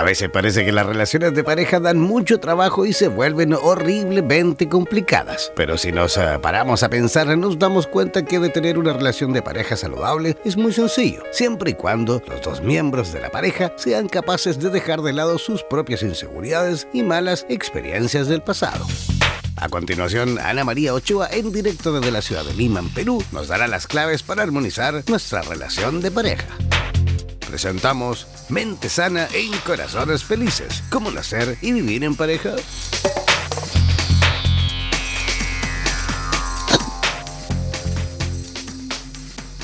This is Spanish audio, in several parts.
A veces parece que las relaciones de pareja dan mucho trabajo y se vuelven horriblemente complicadas. Pero si nos eh, paramos a pensar, nos damos cuenta que de tener una relación de pareja saludable es muy sencillo, siempre y cuando los dos miembros de la pareja sean capaces de dejar de lado sus propias inseguridades y malas experiencias del pasado. A continuación, Ana María Ochoa, en directo desde la ciudad de Lima, en Perú, nos dará las claves para armonizar nuestra relación de pareja presentamos Mente Sana en Corazones Felices. ¿Cómo nacer y vivir en pareja?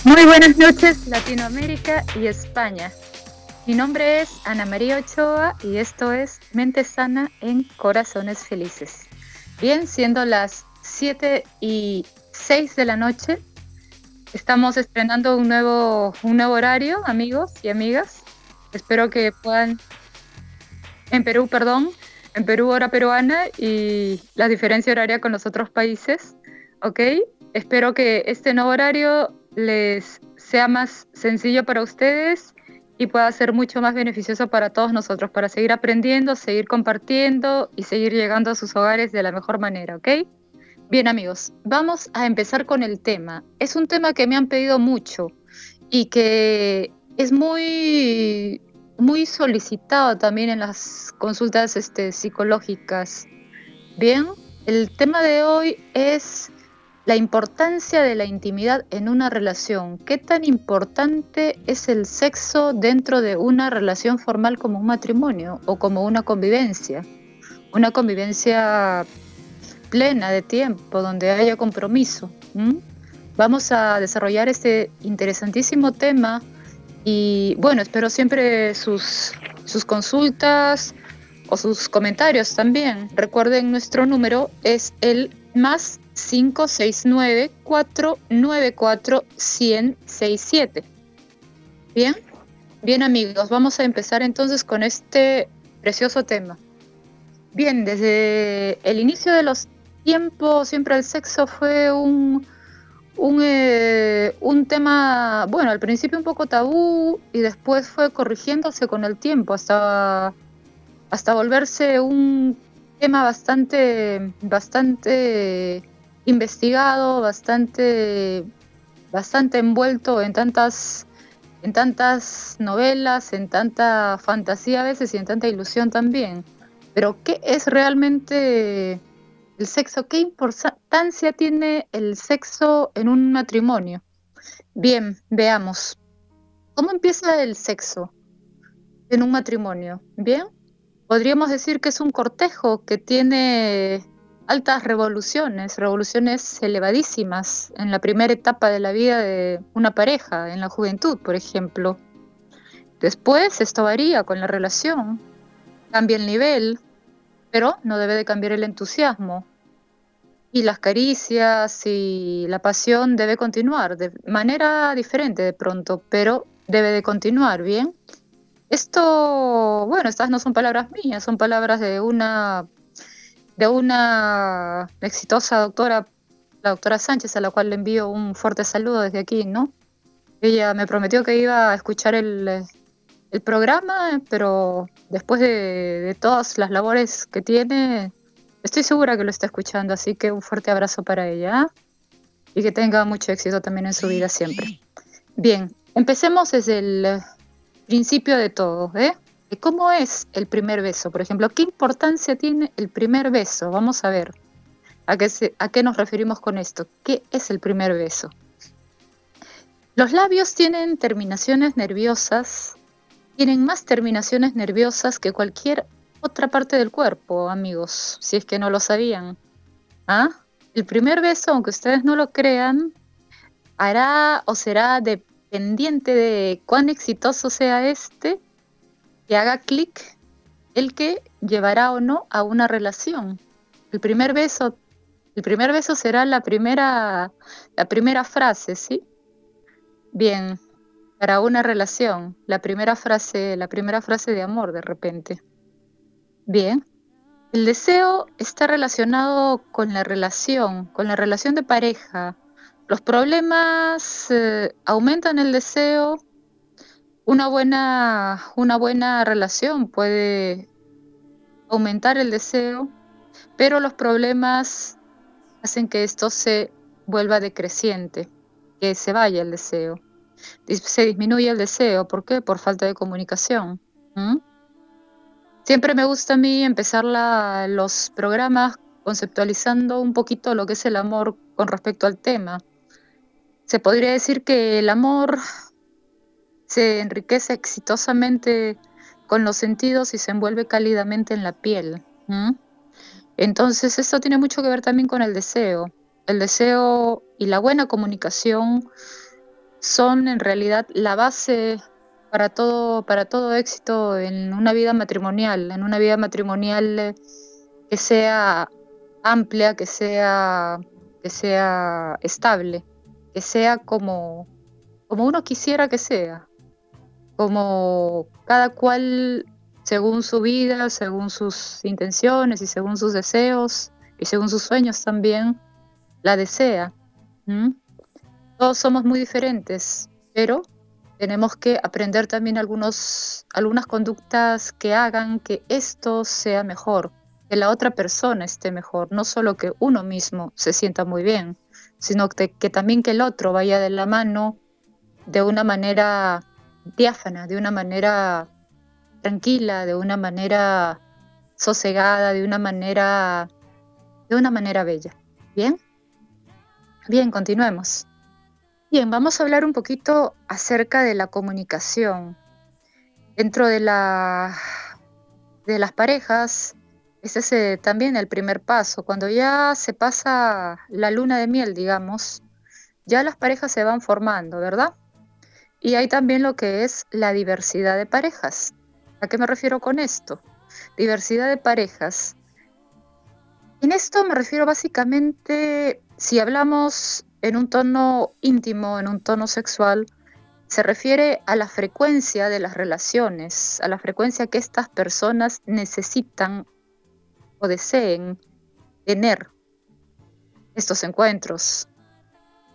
Muy buenas noches Latinoamérica y España. Mi nombre es Ana María Ochoa y esto es Mente Sana en Corazones Felices. Bien, siendo las 7 y 6 de la noche, Estamos estrenando un nuevo, un nuevo horario, amigos y amigas. Espero que puedan, en Perú, perdón, en Perú hora peruana y la diferencia horaria con los otros países, ¿ok? Espero que este nuevo horario les sea más sencillo para ustedes y pueda ser mucho más beneficioso para todos nosotros, para seguir aprendiendo, seguir compartiendo y seguir llegando a sus hogares de la mejor manera, ¿ok? Bien amigos, vamos a empezar con el tema. Es un tema que me han pedido mucho y que es muy, muy solicitado también en las consultas este, psicológicas. Bien, el tema de hoy es la importancia de la intimidad en una relación. ¿Qué tan importante es el sexo dentro de una relación formal como un matrimonio o como una convivencia? Una convivencia plena de tiempo, donde haya compromiso. Vamos a desarrollar este interesantísimo tema y bueno, espero siempre sus, sus consultas o sus comentarios también. Recuerden, nuestro número es el más 569-494-1067. Bien, bien amigos, vamos a empezar entonces con este precioso tema. Bien, desde el inicio de los tiempo siempre el sexo fue un, eh, un, tema, bueno, al principio un poco tabú y después fue corrigiéndose con el tiempo hasta, hasta volverse un tema bastante, bastante investigado, bastante, bastante envuelto en tantas, en tantas novelas, en tanta fantasía a veces y en tanta ilusión también. Pero ¿qué es realmente el sexo, ¿qué importancia tiene el sexo en un matrimonio? Bien, veamos. ¿Cómo empieza el sexo en un matrimonio? Bien, podríamos decir que es un cortejo que tiene altas revoluciones, revoluciones elevadísimas en la primera etapa de la vida de una pareja, en la juventud, por ejemplo. Después esto varía con la relación, cambia el nivel, pero no debe de cambiar el entusiasmo. Y las caricias y la pasión debe continuar de manera diferente de pronto, pero debe de continuar, ¿bien? Esto, bueno, estas no son palabras mías, son palabras de una de una exitosa doctora, la doctora Sánchez, a la cual le envío un fuerte saludo desde aquí, ¿no? Ella me prometió que iba a escuchar el, el programa, pero después de, todas las labores que tiene, estoy segura que lo está escuchando, así que un fuerte abrazo para ella ¿ah? y que tenga mucho éxito también en su vida siempre. Bien, empecemos desde el principio de todo, ¿eh? ¿Cómo es el primer beso? Por ejemplo, ¿qué importancia tiene el primer beso? Vamos a ver. ¿A qué, ¿A qué nos referimos con esto? ¿Qué es el primer beso? Los labios tienen terminaciones nerviosas tienen más terminaciones nerviosas que cualquier otra parte del cuerpo, amigos, si es que no lo sabían. ¿Ah? El primer beso, aunque ustedes no lo crean, hará o será dependiente de cuán exitoso sea este, que haga clic el que llevará o no a una relación. El primer beso, el primer beso será la primera, la primera frase, ¿sí? Bien, para una relación, la primera frase, la primera frase de amor de repente. Bien. El deseo está relacionado con la relación, con la relación de pareja. Los problemas eh, aumentan el deseo. Una buena, una buena relación puede aumentar el deseo, pero los problemas hacen que esto se vuelva decreciente, que se vaya el deseo. Se disminuye el deseo. ¿Por qué? Por falta de comunicación. Siempre me gusta a mí empezar los programas conceptualizando un poquito lo que es el amor con respecto al tema. Se podría decir que el amor se enriquece exitosamente con los sentidos y se envuelve cálidamente en la piel. Entonces esto tiene mucho que ver también con el deseo. El deseo y la buena comunicación son en realidad la base para todo, para todo éxito en una vida matrimonial, en una vida matrimonial eh, que sea amplia, que sea, que sea estable, que sea como, como uno quisiera que sea, como cada cual según su vida, según sus intenciones y según sus deseos y según sus sueños también, la desea. Todos somos muy diferentes, pero tenemos que aprender también algunos, algunas conductas que hagan que esto sea mejor, que la otra persona esté mejor, no solo que uno mismo se sienta muy bien, sino que, también que el otro vaya de la mano de una manera diáfana, de una manera tranquila, de una manera sosegada, de una manera de una manera bella. ¿Bien? Bien, continuemos. Bien, vamos a hablar un poquito acerca de la comunicación. Dentro de, la, de las parejas, ese es eh, también el primer paso. Cuando ya se pasa la luna de miel, digamos, ya las parejas se van formando, ¿verdad? Y hay también lo que es la diversidad de parejas. ¿A qué me refiero con esto? Diversidad de parejas. En esto me refiero básicamente, si hablamos en un tono íntimo, en un tono sexual, se refiere a la frecuencia de las relaciones, a la frecuencia que estas personas necesitan o deseen tener estos encuentros.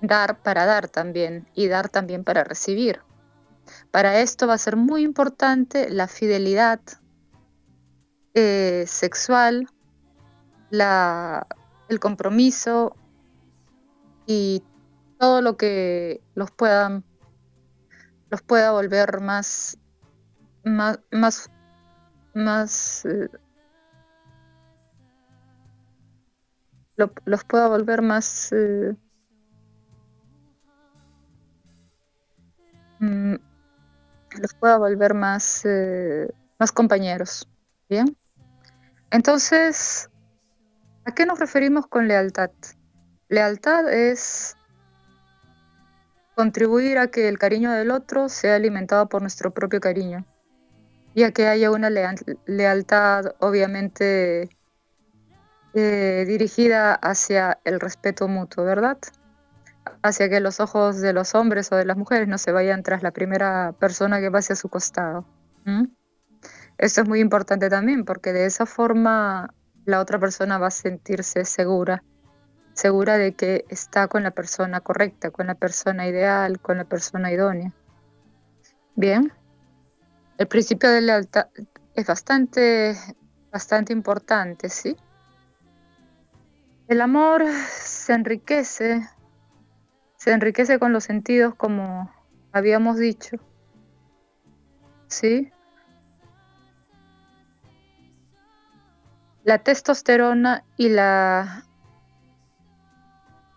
Dar para dar también y dar también para recibir. Para esto va a ser muy importante la fidelidad eh, sexual, la, el compromiso, y todo lo que los pueda los pueda volver más más más más eh, los pueda volver más eh, mm, los pueda volver más eh, más compañeros bien entonces a qué nos referimos con lealtad Lealtad es contribuir a que el cariño del otro sea alimentado por nuestro propio cariño y a que haya una lealtad obviamente eh, dirigida hacia el respeto mutuo, ¿verdad? Hacia que los ojos de los hombres o de las mujeres no se vayan tras la primera persona que pase a su costado. Esto es muy importante también porque de esa forma la otra persona va a sentirse segura segura de que está con la persona correcta, con la persona ideal, con la persona idónea. Bien, el principio de lealtad es bastante, bastante importante, ¿sí? El amor se enriquece, se enriquece con los sentidos como habíamos dicho, ¿sí? La testosterona y la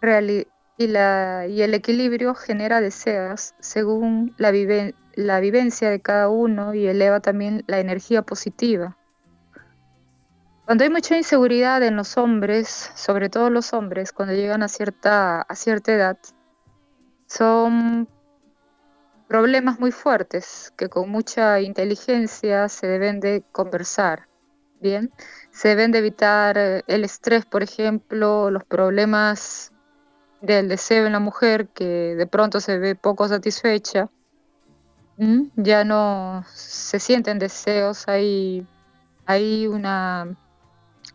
y, el equilibrio genera deseos según la, la vivencia de cada uno y eleva también la energía positiva. Cuando hay mucha inseguridad en los hombres, sobre todo los hombres, cuando llegan a cierta, a cierta edad, son problemas muy fuertes que con mucha inteligencia se deben de conversar. Bien, se deben de evitar eh, el estrés, por ejemplo, los problemas del deseo en la mujer que de pronto se ve poco satisfecha. Ya no se sienten deseos, hay, hay una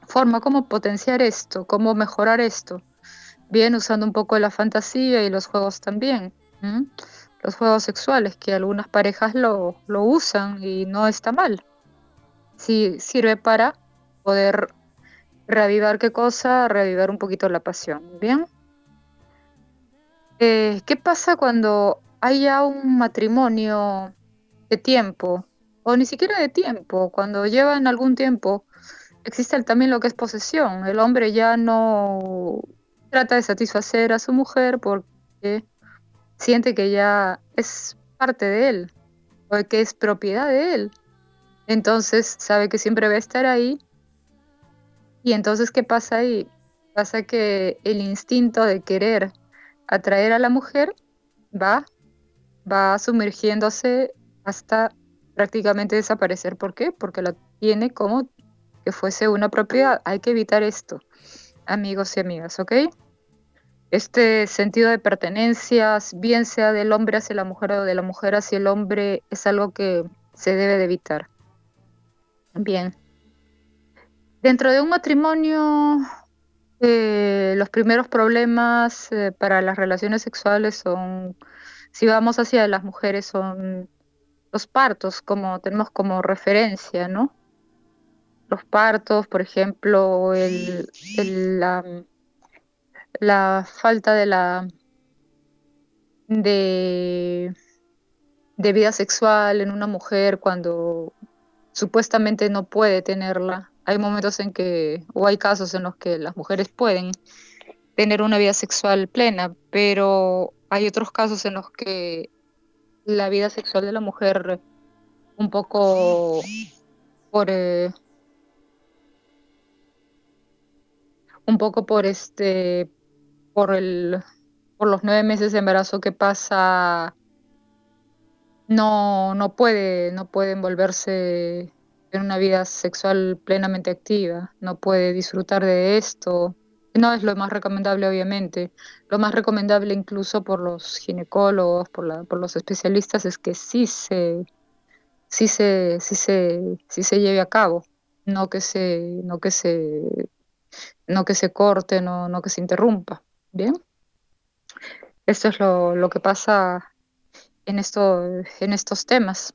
forma cómo potenciar esto, cómo mejorar esto. Bien, usando un poco la fantasía y los juegos también. Los juegos sexuales, que algunas parejas lo, lo usan y no está mal. Sí, sirve para poder reavivar qué cosa, reavivar un poquito la pasión. Bien. Eh, ¿Qué pasa cuando haya un matrimonio de tiempo, o ni siquiera de tiempo, cuando llevan algún tiempo existe también lo que es posesión. El hombre ya no trata de satisfacer a su mujer porque siente que ya es parte de él o que es propiedad de él. Entonces sabe que siempre va a estar ahí. Y entonces, ¿qué pasa ahí? Pasa que el instinto de querer atraer a la mujer va, va sumergiéndose hasta prácticamente desaparecer. ¿Por qué? Porque la tiene como que fuese una propiedad. Hay que evitar esto, amigos y amigas, ¿ok? Este sentido de pertenencia, bien sea del hombre hacia la mujer o de la mujer hacia el hombre, es algo que se debe de evitar. Bien. Dentro de un matrimonio, eh, los primeros problemas eh, para las relaciones sexuales son, si vamos hacia las mujeres, son los partos, como tenemos como referencia, ¿no? los partos, por ejemplo, el, la, falta de la de vida sexual en una mujer cuando supuestamente no puede tenerla. Hay momentos en que, o hay casos en los que las mujeres pueden tener una vida sexual plena, pero hay otros casos en los que la vida sexual de la mujer un poco por eh, un poco por este, por el, por los nueve meses de embarazo que pasa, no, no puede, no puede envolverse en una vida sexual plenamente activa, no puede disfrutar de esto. No es lo más recomendable, obviamente. Lo más recomendable, incluso por los ginecólogos, por, la, por los especialistas, es que sí se, sí se, sí se, sí se lleve a cabo, no que se, no que se no que se corte, no, no que se interrumpa. Bien. Esto es lo, que pasa en, esto, en estos temas.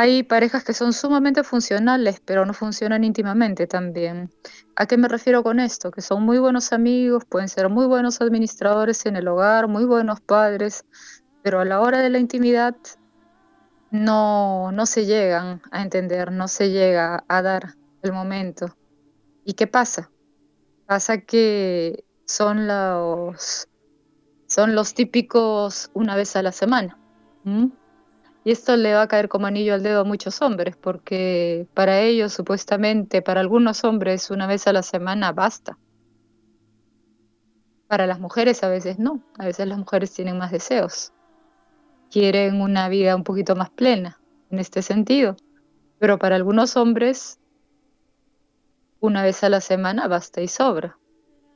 Hay parejas que son sumamente funcionales, pero no funcionan íntimamente también. ¿A qué me refiero con esto? Que son muy buenos amigos, pueden ser muy buenos administradores en el hogar, muy buenos padres, pero a la hora de la intimidad no, no se llegan a entender, no se llega a dar el momento. ¿Y qué pasa? Pasa que son los, son los típicos una vez a la semana. Y esto le va a caer como anillo al dedo a muchos hombres, porque para ellos, supuestamente, para algunos hombres, una vez a la semana basta. Para las mujeres a veces no, a veces las mujeres tienen más deseos, quieren una vida un poquito más plena en este sentido, pero para algunos hombres una vez a la semana basta y sobra.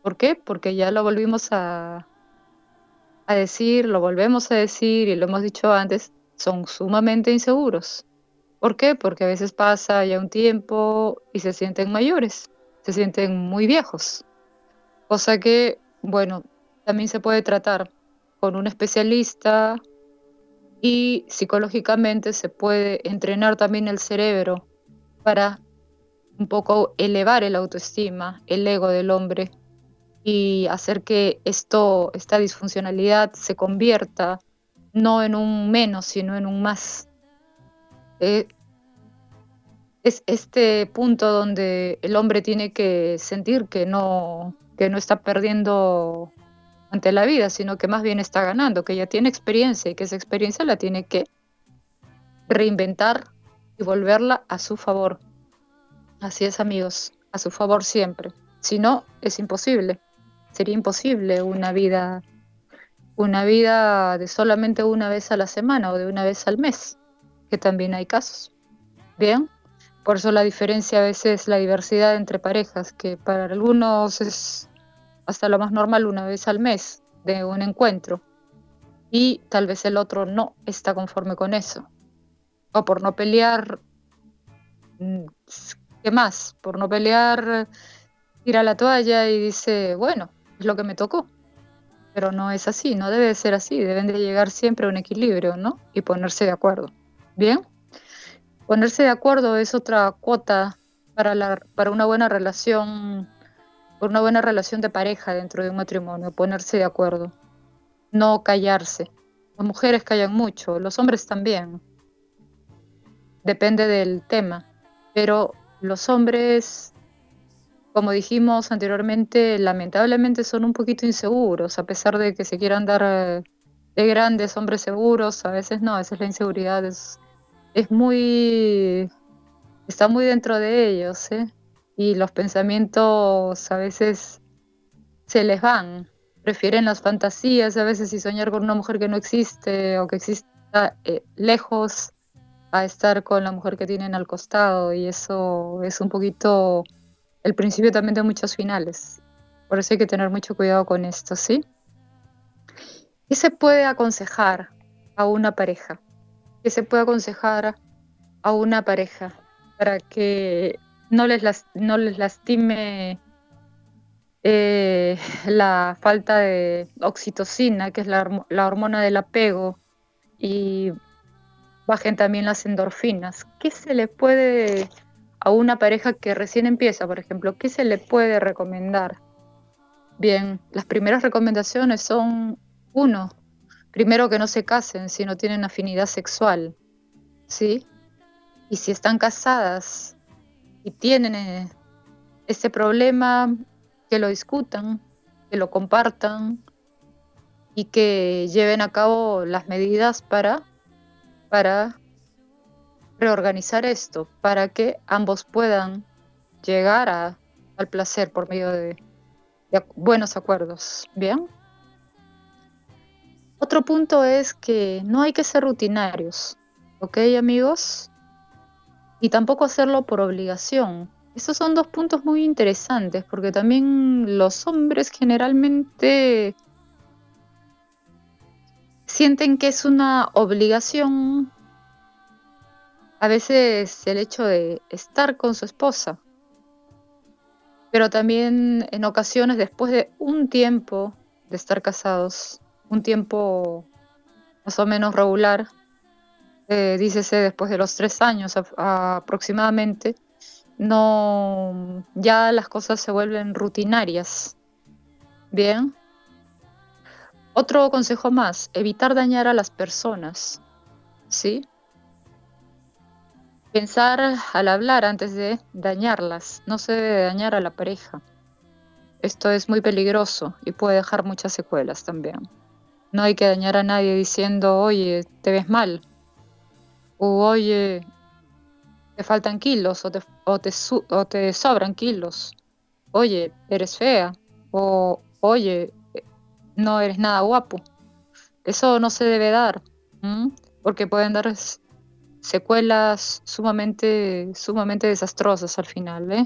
¿Por qué? Porque ya lo volvimos a, a decir, lo volvemos a decir y lo hemos dicho antes, son sumamente inseguros. ¿Por qué? Porque a veces pasa ya un tiempo y se sienten mayores, se sienten muy viejos. Cosa que, bueno, también se puede tratar con un especialista y psicológicamente se puede entrenar también el cerebro para un poco elevar el autoestima, el ego del hombre y hacer que esto, esta disfuncionalidad se convierta no en un menos, sino en un más. Eh, es este punto donde el hombre tiene que sentir que no, que no está perdiendo ante la vida, sino que más bien está ganando, que ya tiene experiencia y que esa experiencia la tiene que reinventar y volverla a su favor. Así es, amigos, a su favor siempre. Si no, es imposible. Sería imposible una vida una vida de solamente una vez a la semana o de una vez al mes, que también hay casos. Bien, por eso la diferencia a veces la diversidad entre parejas, que para algunos es hasta lo más normal una vez al mes de un encuentro y tal vez el otro no está conforme con eso. O por no pelear, mm, ¿qué más? Por no pelear, tira la toalla y dice, bueno, es lo que me tocó. Pero no es así, no debe ser así, deben de llegar siempre a un equilibrio, ¿no? Y ponerse de acuerdo. ¿Bien? Ponerse de acuerdo es otra cuota para, la, para una buena relación una buena relación de pareja dentro de un matrimonio, ponerse de acuerdo, no callarse. Las mujeres callan mucho, los hombres también. Depende del tema, pero los hombres, como dijimos anteriormente, lamentablemente son un poquito inseguros, a pesar de que se quieran dar eh, de grandes hombres seguros, a veces no, a veces la inseguridad es, es muy, está muy dentro de ellos, ¿eh? y los pensamientos a veces se les van. Prefieren las fantasías a veces y soñar con una mujer que no existe o que exista eh, lejos a estar con la mujer que tienen al costado y eso es un poquito el principio también de muchos finales. Por eso hay que tener mucho cuidado con esto, ¿sí? ¿Qué se puede aconsejar a una pareja? ¿Qué se puede aconsejar a una pareja para que no les, no les lastime eh, la falta de oxitocina, que es la, la, hormona del apego, y bajen también las endorfinas. ¿Qué se le puede a una pareja que recién empieza, por ejemplo, qué se le puede recomendar? Bien, las primeras recomendaciones son, uno, primero que no se casen si no tienen afinidad sexual, ¿sí? Y si están casadas, y tienen eh, ese problema, que lo discutan, que lo compartan y que lleven a cabo las medidas para, para reorganizar esto, para que ambos puedan llegar a, al placer por medio de, de buenos acuerdos. ¿Bien? Otro punto es que no hay que ser rutinarios, ¿ok amigos? y tampoco hacerlo por obligación. Esos son dos puntos muy interesantes porque también los hombres generalmente sienten que es una obligación a veces el hecho de estar con su esposa, pero también en ocasiones después de un tiempo de estar casados, un tiempo más o menos regular, eh, dícese después de los tres años aproximadamente, no, ya las cosas se vuelven rutinarias. Bien. Otro consejo más, evitar dañar a las personas. ¿Sí? Pensar al hablar antes de dañarlas. No se debe dañar a la pareja. Esto es muy peligroso y puede dejar muchas secuelas también. No hay que dañar a nadie diciendo, oye, te ves mal o oye, te faltan kilos o te, o te, o te sobran kilos. Oye, eres fea. O oye, no eres nada guapo. Eso no se debe dar, porque pueden dar secuelas sumamente, sumamente desastrosas al final, ¿eh?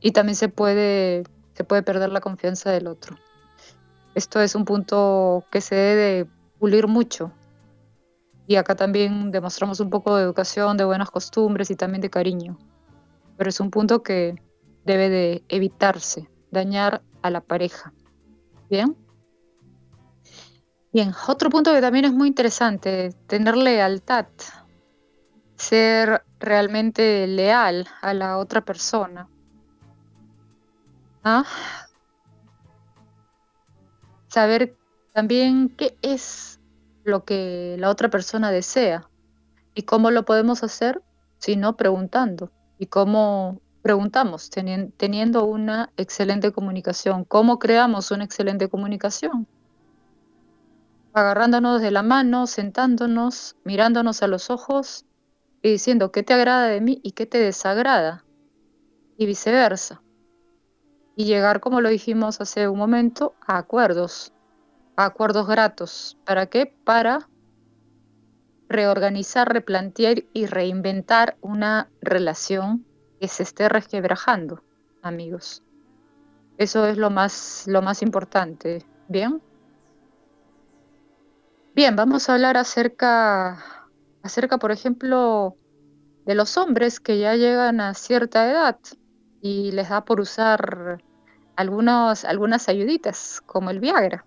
Y también se puede, se puede perder la confianza del otro. Esto es un punto que se debe pulir mucho, y acá también demostramos un poco de educación, de buenas costumbres y también de cariño. Pero es un punto que debe de evitarse, dañar a la pareja. ¿Bien? Bien, otro punto que también es muy interesante, tener lealtad, ser realmente leal a la otra persona. ¿Ah? Saber también qué es lo que la otra persona desea. ¿Y cómo lo podemos hacer? Si no preguntando. ¿Y cómo preguntamos? teniendo una excelente comunicación. ¿Cómo creamos una excelente comunicación? Agarrándonos de la mano, sentándonos, mirándonos a los ojos y diciendo qué te agrada de mí y qué te desagrada. Y viceversa. Y llegar, como lo dijimos hace un momento, a acuerdos acuerdos gratos. ¿Para qué? Para reorganizar, replantear y reinventar una relación que se esté resquebrajando, amigos. Eso es lo más, lo más importante. ¿Bien? Bien, vamos a hablar acerca, acerca, por ejemplo, de los hombres que ya llegan a cierta edad y les da por usar algunas ayuditas, como el Viagra.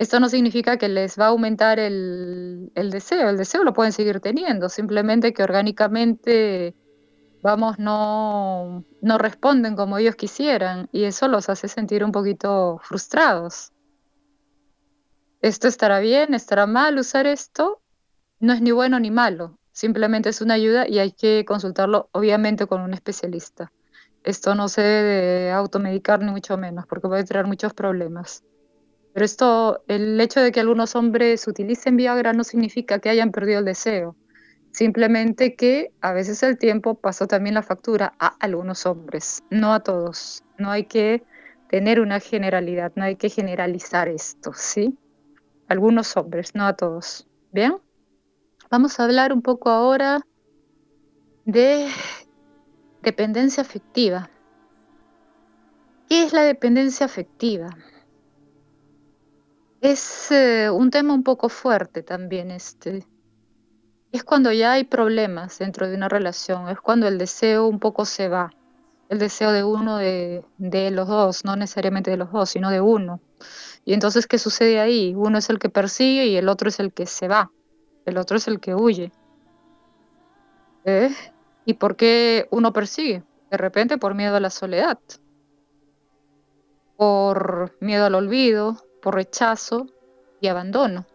Esto no significa que les va a aumentar el, deseo, el deseo lo pueden seguir teniendo, simplemente que orgánicamente, vamos, no, no responden como ellos quisieran y eso los hace sentir un poquito frustrados. ¿Esto estará bien? ¿Estará mal usar esto? No es ni bueno ni malo, simplemente es una ayuda y hay que consultarlo obviamente con un especialista. Esto no se debe automedicar ni mucho menos porque puede traer muchos problemas. Pero esto, el hecho de que algunos hombres utilicen Viagra no significa que hayan perdido el deseo. Simplemente que a veces el tiempo pasó también la factura a algunos hombres, no a todos. No hay que tener una generalidad, no hay que generalizar esto, ¿sí? Algunos hombres, no a todos. ¿Bien? Vamos a hablar un poco ahora de dependencia afectiva. ¿Qué es la dependencia afectiva? Es eh, un tema un poco fuerte también este. Es cuando ya hay problemas dentro de una relación, es cuando el deseo un poco se va, el deseo de uno de, de los dos, no necesariamente de los dos, sino de uno. Y entonces, ¿qué sucede ahí? Uno es el que persigue y el otro es el que se va, el otro es el que huye. ¿Eh? ¿Y por qué uno persigue? De repente por miedo a la soledad, por miedo al olvido, por rechazo y abandono.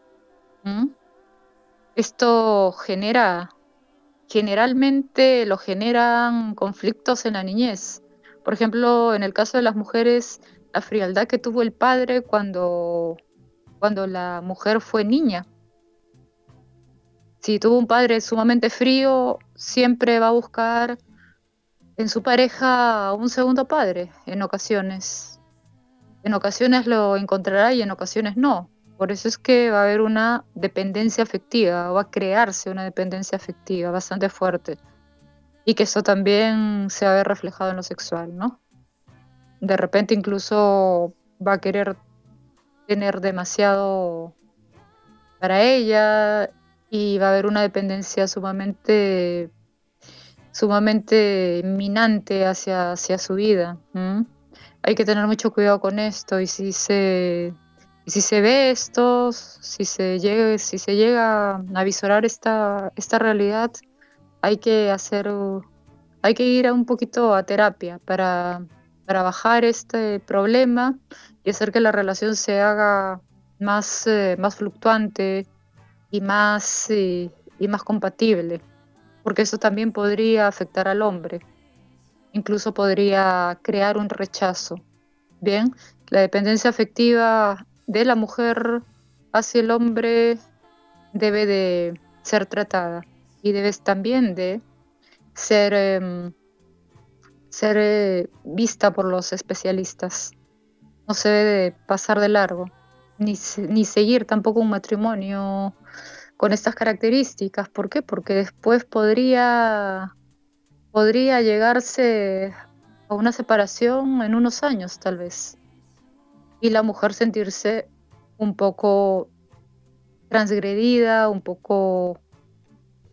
Esto genera, generalmente lo generan conflictos en la niñez. Por ejemplo, en el caso de las mujeres, la frialdad que tuvo el padre cuando, cuando la mujer fue niña. Si tuvo un padre sumamente frío, siempre va a buscar en su pareja un segundo padre en ocasiones en ocasiones lo encontrará y en ocasiones no. Por eso es que va a haber una dependencia afectiva, va a crearse una dependencia afectiva bastante fuerte. Y que eso también se va a ver reflejado en lo sexual, ¿no? De repente incluso va a querer tener demasiado para ella y va a haber una dependencia sumamente sumamente minante hacia, hacia su vida hay que tener mucho cuidado con esto y si se, si se ve esto, si se llega, si se llega a visorar esta, esta realidad, hay que hacer, hay que ir a un poquito a terapia para, para bajar este problema y hacer que la relación se haga más, eh, más fluctuante y más, eh, y más compatible, porque eso también podría afectar al hombre incluso podría crear un rechazo. Bien, la dependencia afectiva de la mujer hacia el hombre debe de ser tratada y debe también de ser, em, ser eh, vista por los especialistas. No se debe pasar de largo, ni, ni seguir tampoco un matrimonio con estas características. ¿Por qué? Porque después podría podría llegarse a una separación en unos años tal vez. Y la mujer sentirse un poco transgredida, un poco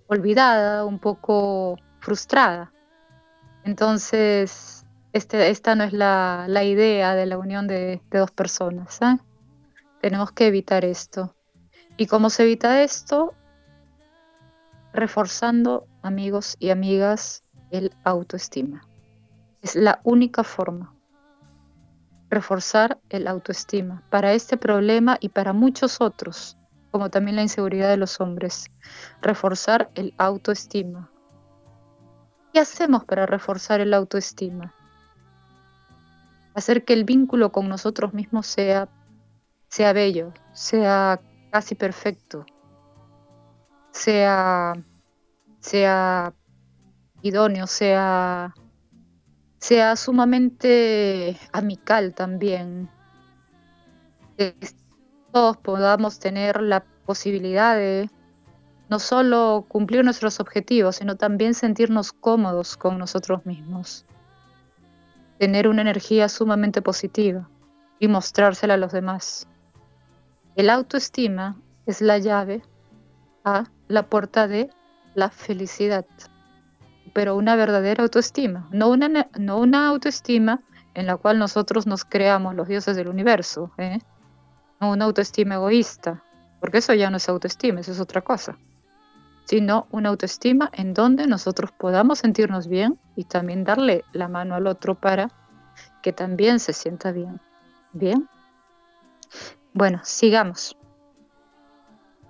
olvidada, un poco frustrada. Entonces, este, esta no es la, idea de la unión de, dos personas. ¿eh? Tenemos que evitar esto. ¿Y cómo se evita esto? Reforzando amigos y amigas el autoestima. Es la única forma. Reforzar el autoestima para este problema y para muchos otros, como también la inseguridad de los hombres. Reforzar el autoestima. ¿Qué hacemos para reforzar el autoestima? Hacer que el vínculo con nosotros mismos sea, sea bello, sea casi perfecto, sea, sea idóneo, sea, sea sumamente amical también. que todos podamos tener la posibilidad de no solo cumplir nuestros objetivos, sino también sentirnos cómodos con nosotros mismos, tener una energía sumamente positiva y mostrársela a los demás. El autoestima es la llave a la puerta de la felicidad, pero una verdadera autoestima, no una, no una autoestima en la cual nosotros nos creamos los dioses del universo, ¿eh? no una autoestima egoísta, porque eso ya no es autoestima, eso es otra cosa sino una autoestima en donde nosotros podamos sentirnos bien y también darle la mano al otro para que también se sienta bien. Bien. Bueno, sigamos.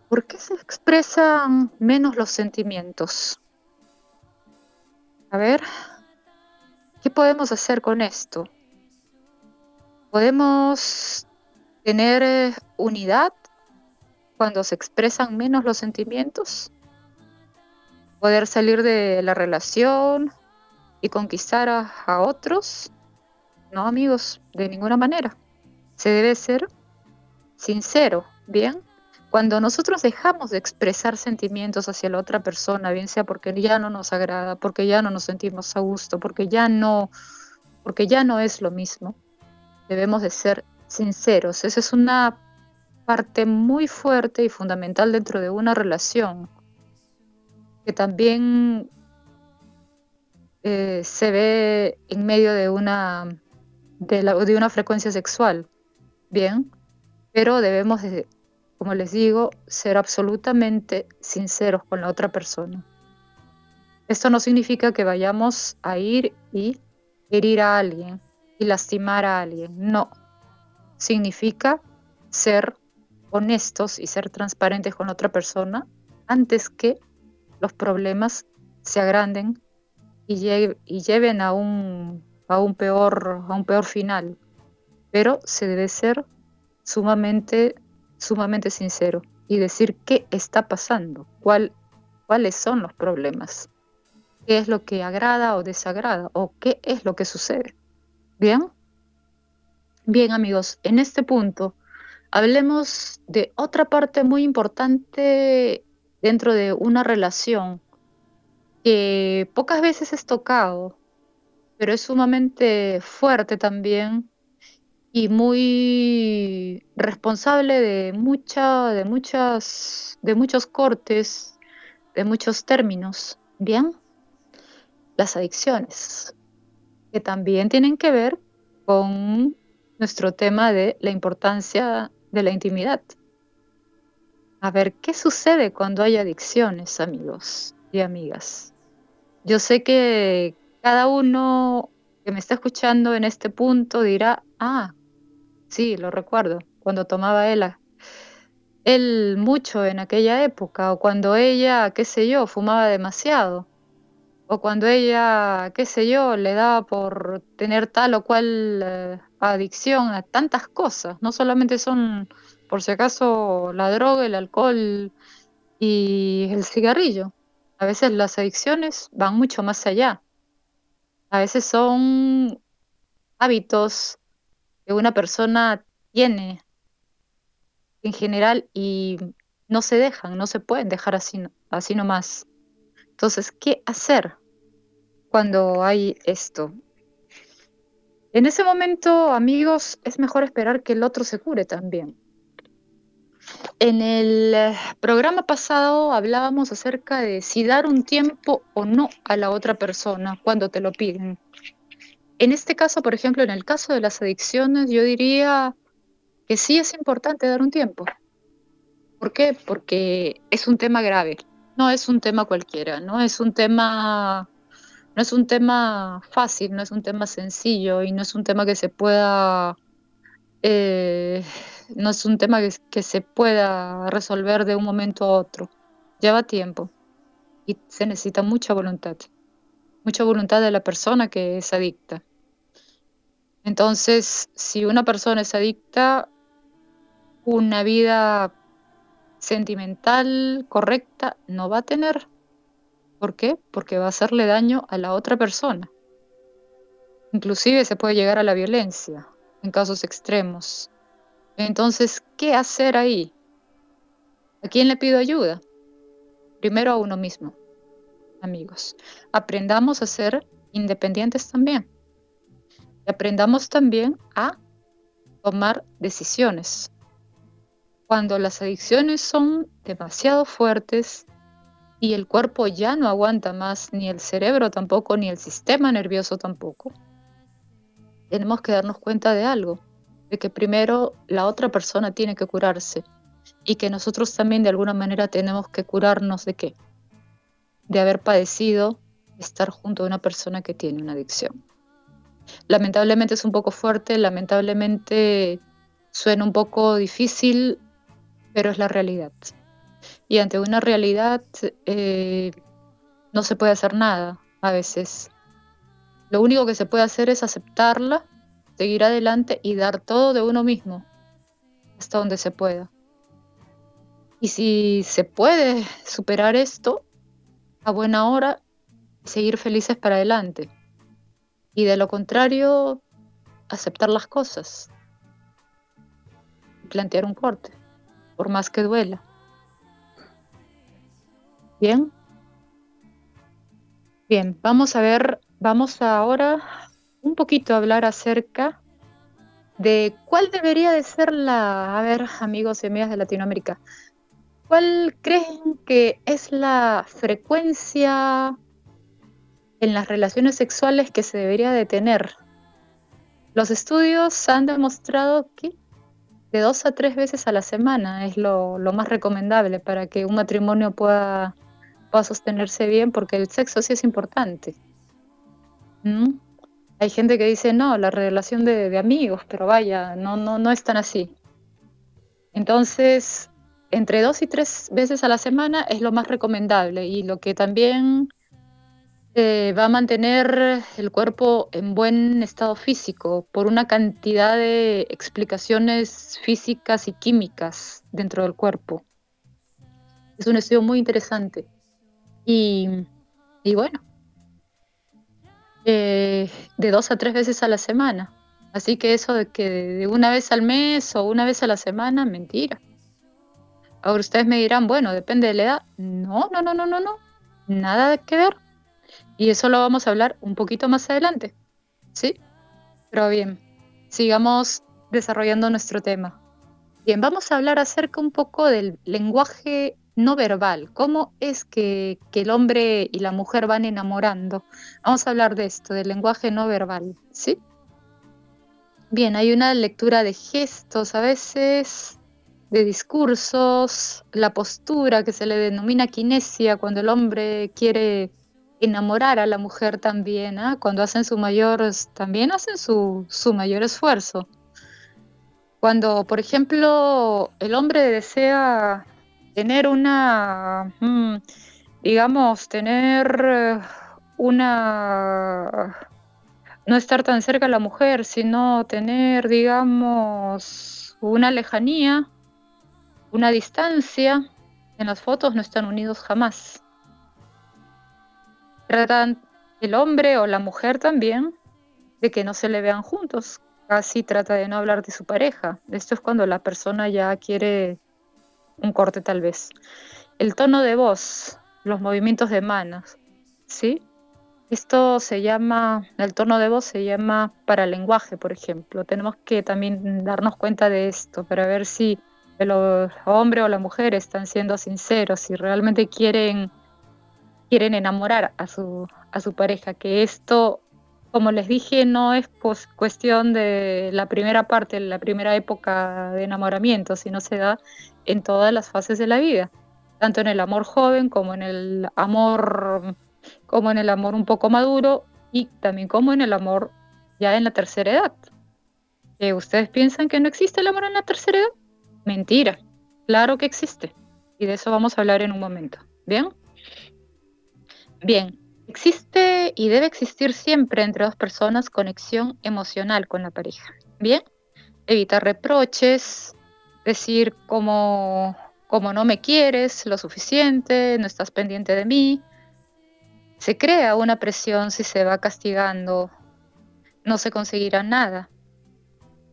¿Por qué se expresan menos los sentimientos? A ver, ¿qué podemos hacer con esto? ¿Podemos tener eh, unidad cuando se expresan menos los sentimientos? poder salir de la relación y conquistar a, otros. No, amigos, de ninguna manera. Se debe ser sincero, ¿bien? Cuando nosotros dejamos de expresar sentimientos hacia la otra persona, bien sea porque ya no nos agrada, porque ya no nos sentimos a gusto, porque ya no, porque ya no es lo mismo, debemos de ser sinceros. Esa es una parte muy fuerte y fundamental dentro de una relación que también eh, se ve en medio de una, de, de una frecuencia sexual, ¿bien? Pero debemos, de, como les digo, ser absolutamente sinceros con la otra persona. Esto no significa que vayamos a ir y herir a alguien y lastimar a alguien, no. Significa ser honestos y ser transparentes con la otra persona antes que los problemas se agranden y, lleven a, un peor, a un peor final. Pero se debe ser sumamente, sumamente sincero y decir qué está pasando, cuál, cuáles son los problemas, qué es lo que agrada o desagrada o qué es lo que sucede. ¿Bien? Bien amigos, en este punto hablemos de otra parte muy importante dentro de una relación que pocas veces es tocado, pero es sumamente fuerte también y muy responsable de mucha, de muchas, de muchos cortes, de muchos términos. Bien, las adicciones, que también tienen que ver con nuestro tema de la importancia de la intimidad. A ver, ¿qué sucede cuando hay adicciones, amigos y amigas? Yo sé que cada uno que me está escuchando en este punto dirá, ah, sí, lo recuerdo, cuando tomaba él, él mucho en aquella época, o cuando ella, qué sé yo, fumaba demasiado, o cuando ella, qué sé yo, le daba por tener tal o cual eh, adicción a tantas cosas, no solamente son por si acaso la droga, el alcohol y el cigarrillo. A veces las adicciones van mucho más allá. A veces son hábitos que una persona tiene en general y no se dejan, no se pueden dejar así, así nomás. Entonces, ¿qué hacer cuando hay esto? En ese momento, amigos, es mejor esperar que el otro se cure también. En el eh, programa pasado hablábamos acerca de si dar un tiempo o no a la otra persona cuando te lo piden. En este caso, por ejemplo, en el caso de las adicciones, yo diría que sí es importante dar un tiempo. ¿Por qué? Porque es un tema grave, no es un tema cualquiera, no es un tema no es un tema fácil, no es un tema sencillo y no es un tema que se pueda eh, no es un tema que, se pueda resolver de un momento a otro. Lleva tiempo y se necesita mucha voluntad, mucha voluntad de la persona que es adicta. Entonces, si una persona es adicta, una vida sentimental correcta no va a tener. ¿Por qué? Porque va a hacerle daño a la otra persona. Inclusive se puede llegar a la violencia en casos extremos Entonces, ¿qué hacer ahí? ¿A quién le pido ayuda? Primero a uno mismo, amigos. Aprendamos a ser independientes también. Y aprendamos también a tomar decisiones. Cuando las adicciones son demasiado fuertes y el cuerpo ya no aguanta más, ni el cerebro tampoco, ni el sistema nervioso tampoco, tenemos que darnos cuenta de algo, de que primero la otra persona tiene que curarse y que nosotros también de alguna manera tenemos que curarnos de qué? De haber padecido estar junto a una persona que tiene una adicción. Lamentablemente es un poco fuerte, lamentablemente suena un poco difícil, pero es la realidad. Y ante una realidad eh, no se puede hacer nada a veces. Lo único que se puede hacer es aceptarla, seguir adelante y dar todo de uno mismo hasta donde se pueda. Y si se puede superar esto, a buena hora, seguir felices para adelante. Y de lo contrario, aceptar las cosas. Plantear un corte, por más que duela. Bien. Bien, vamos a ver, vamos ahora un poquito a hablar acerca de cuál debería de ser la, a ver, amigos y amigas de Latinoamérica, ¿Cuál creen que es la frecuencia en las relaciones sexuales que se debería de tener? Los estudios han demostrado que de dos a tres veces a la semana es lo, más recomendable para que un matrimonio pueda, pueda, sostenerse bien, porque el sexo sí es importante. ¿Mm? Hay gente que dice, no, la relación de, de amigos, pero vaya, no, no, no es tan así. Entonces, entre dos y tres veces a la semana es lo más recomendable y lo que también eh, va a mantener el cuerpo en buen estado físico por una cantidad de explicaciones físicas y químicas dentro del cuerpo. Es un estudio muy interesante. Y, bueno, eh, de dos a tres veces a la semana. Así que eso de que de una vez al mes o una vez a la semana, mentira. Ahora ustedes me dirán, bueno, depende de la edad. No, no, no, no, no, no. Nada que ver. Y eso lo vamos a hablar un poquito más adelante. ¿Sí? Pero bien, sigamos desarrollando nuestro tema. Bien, vamos a hablar acerca un poco del lenguaje no verbal. ¿Cómo es que, que, el hombre y la mujer van enamorando? Vamos a hablar de esto, del lenguaje no verbal. ¿Sí? Bien, hay una lectura de gestos a veces, de discursos, la postura que se le denomina kinesia cuando el hombre quiere enamorar a la mujer también, ¿ah? cuando hacen su mayor, también hacen su, su mayor esfuerzo. Cuando, por ejemplo, el hombre desea tener una, mm, digamos, tener una, no estar tan cerca a la mujer, sino tener, digamos, una lejanía, una distancia, en las fotos no están unidos jamás. Tratan el hombre o la mujer también de que no se le vean juntos. Casi trata de no hablar de su pareja. Esto es cuando la persona ya quiere un corte tal vez. El tono de voz, los movimientos de manos, ¿sí? Esto se llama, el tono de voz se llama para lenguaje, por ejemplo. Tenemos que también darnos cuenta de esto para ver si el hombre o la mujer están siendo sinceros, si realmente quieren, quieren enamorar a su, a su pareja, que esto, como les dije, no es cuestión de la primera parte, la primera época de enamoramiento, sino se da en todas las fases de la vida, tanto en el amor joven como en el amor como en el amor un poco maduro y también como en el amor ya en la tercera edad. ¿Ustedes piensan que no existe el amor en la tercera edad? Mentira, claro que existe. Y de eso vamos a hablar en un momento. ¿Bien? Bien, existe y debe existir siempre entre dos personas conexión emocional con la pareja. Bien, evitar reproches, decir como, como no me quieres lo suficiente, no estás pendiente de mí. Se crea una presión si se va castigando, no se conseguirá nada.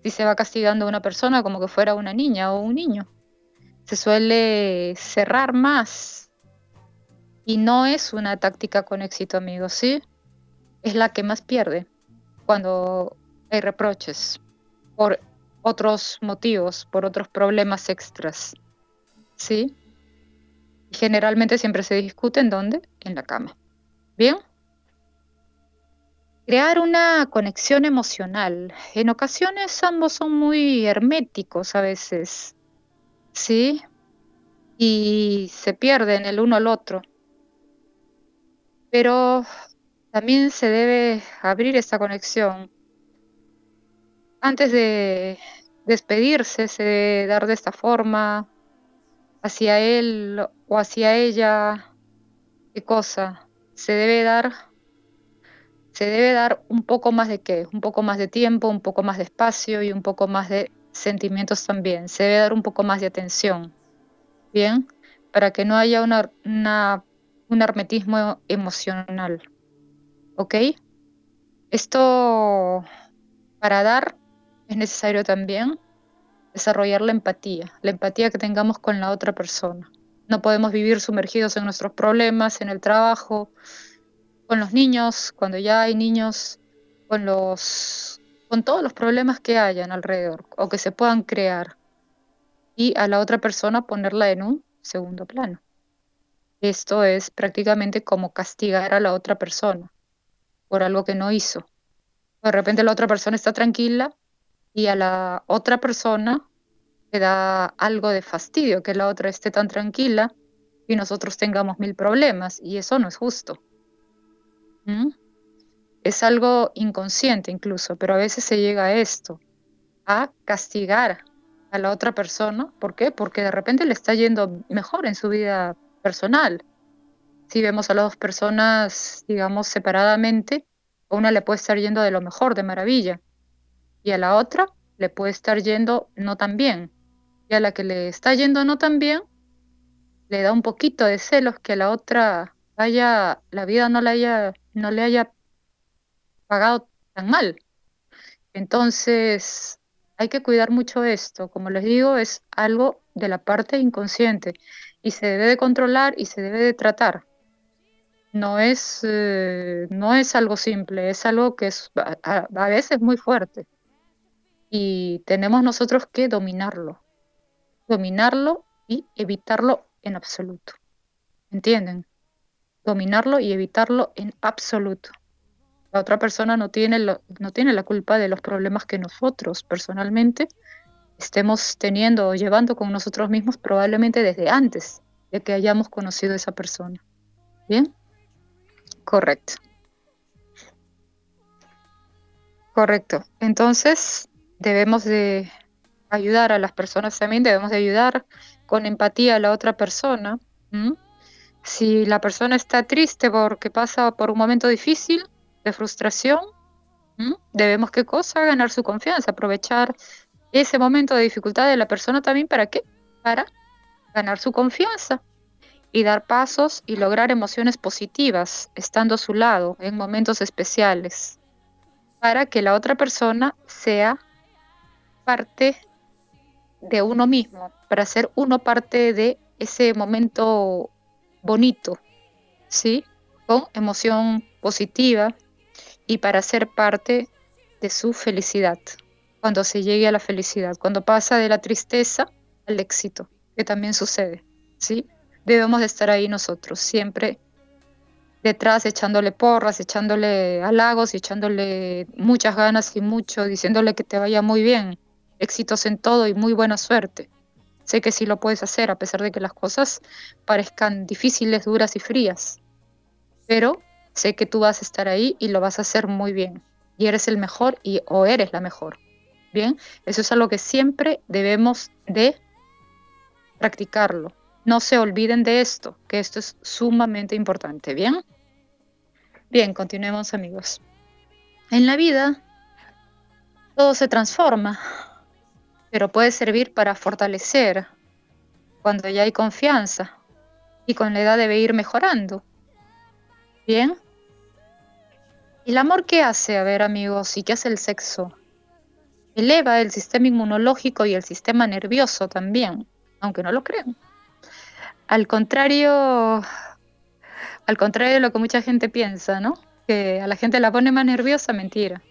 si se va castigando a una persona como que fuera una niña o un niño. Se suele cerrar más. Y no es una táctica con éxito, amigos, ¿sí? Es la que más pierde cuando hay reproches por otros motivos, por otros problemas extras. ¿Sí? generalmente siempre se discute en dónde? En la cama. ¿Bien? Crear una conexión emocional. En ocasiones ambos son muy herméticos a veces, ¿sí? Y se pierden el uno al otro. Pero también se debe abrir esta conexión. Antes de despedirse, se debe dar de esta forma hacia él o hacia ella. ¿Qué cosa? Se debe dar se debe dar un poco más de qué, un poco más de tiempo, un poco más de espacio y un poco más de sentimientos también. Se debe dar un poco más de atención, ¿bien? Para que no haya una, un hermetismo emocional, ¿ok? Esto, para dar, es necesario también desarrollar la empatía, la empatía que tengamos con la otra persona. No podemos vivir sumergidos en nuestros problemas, en el trabajo, con los niños, cuando ya hay niños, con los con todos los problemas que hayan alrededor o que se puedan crear y a la otra persona ponerla en un segundo plano. Esto es prácticamente como castigar a la otra persona por algo que no hizo. De repente la otra persona está tranquila y a la otra persona le da algo de fastidio que la otra esté tan tranquila y nosotros tengamos mil problemas y eso no es justo. Es algo inconsciente incluso, pero a veces se llega a esto, a castigar a la otra persona. ¿Por qué? Porque de repente le está yendo mejor en su vida personal. Si vemos a las dos personas, digamos, separadamente, a una le puede estar yendo de lo mejor, de maravilla, y a la otra le puede estar yendo no tan bien. Y a la que le está yendo no tan bien, le da un poquito de celos que a la otra haya, la vida no la haya no le haya pagado tan mal. Entonces, hay que cuidar mucho esto. Como les digo, es algo de la parte inconsciente y se debe de controlar y se debe de tratar. No es, eh, no es algo simple, es algo que es a, a veces muy fuerte. Y tenemos nosotros que dominarlo. Dominarlo y evitarlo en absoluto. ¿Entienden? dominarlo y evitarlo en absoluto. La otra persona no tiene, no tiene la culpa de los problemas que nosotros personalmente estemos teniendo o llevando con nosotros mismos probablemente desde antes de que hayamos conocido a esa persona. ¿Bien? Correcto. Correcto. Entonces, debemos de ayudar a las personas también, debemos de ayudar con empatía a la otra persona. Si la persona está triste porque pasa por un momento difícil de frustración, debemos qué cosa? Ganar su confianza, aprovechar ese momento de dificultad de la persona también para qué? Para ganar su confianza y dar pasos y lograr emociones positivas estando a su lado en momentos especiales para que la otra persona sea parte de uno mismo, para ser uno parte de ese momento bonito, ¿sí? Con emoción positiva y para ser parte de su felicidad, cuando se llegue a la felicidad, cuando pasa de la tristeza al éxito, que también sucede, ¿sí? Debemos de estar ahí nosotros, siempre detrás echándole porras, echándole halagos echándole muchas ganas y mucho, diciéndole que te vaya muy bien, éxitos en todo y muy buena suerte. Sé que sí lo puedes hacer a pesar de que las cosas parezcan difíciles, duras y frías. Pero sé que tú vas a estar ahí y lo vas a hacer muy bien. Y eres el mejor y o eres la mejor. Bien, eso es algo que siempre debemos de practicarlo. No se olviden de esto, que esto es sumamente importante. Bien. Bien, continuemos amigos. En la vida todo se transforma pero puede servir para fortalecer cuando ya hay confianza y con la edad debe ir mejorando. ¿Bien? ¿Y el amor qué hace? A ver amigos, ¿y qué hace el sexo? Eleva el sistema inmunológico y el sistema nervioso también, aunque no lo crean. Al contrario, al contrario de lo que mucha gente piensa, ¿no? Que a la gente la pone más nerviosa, mentira.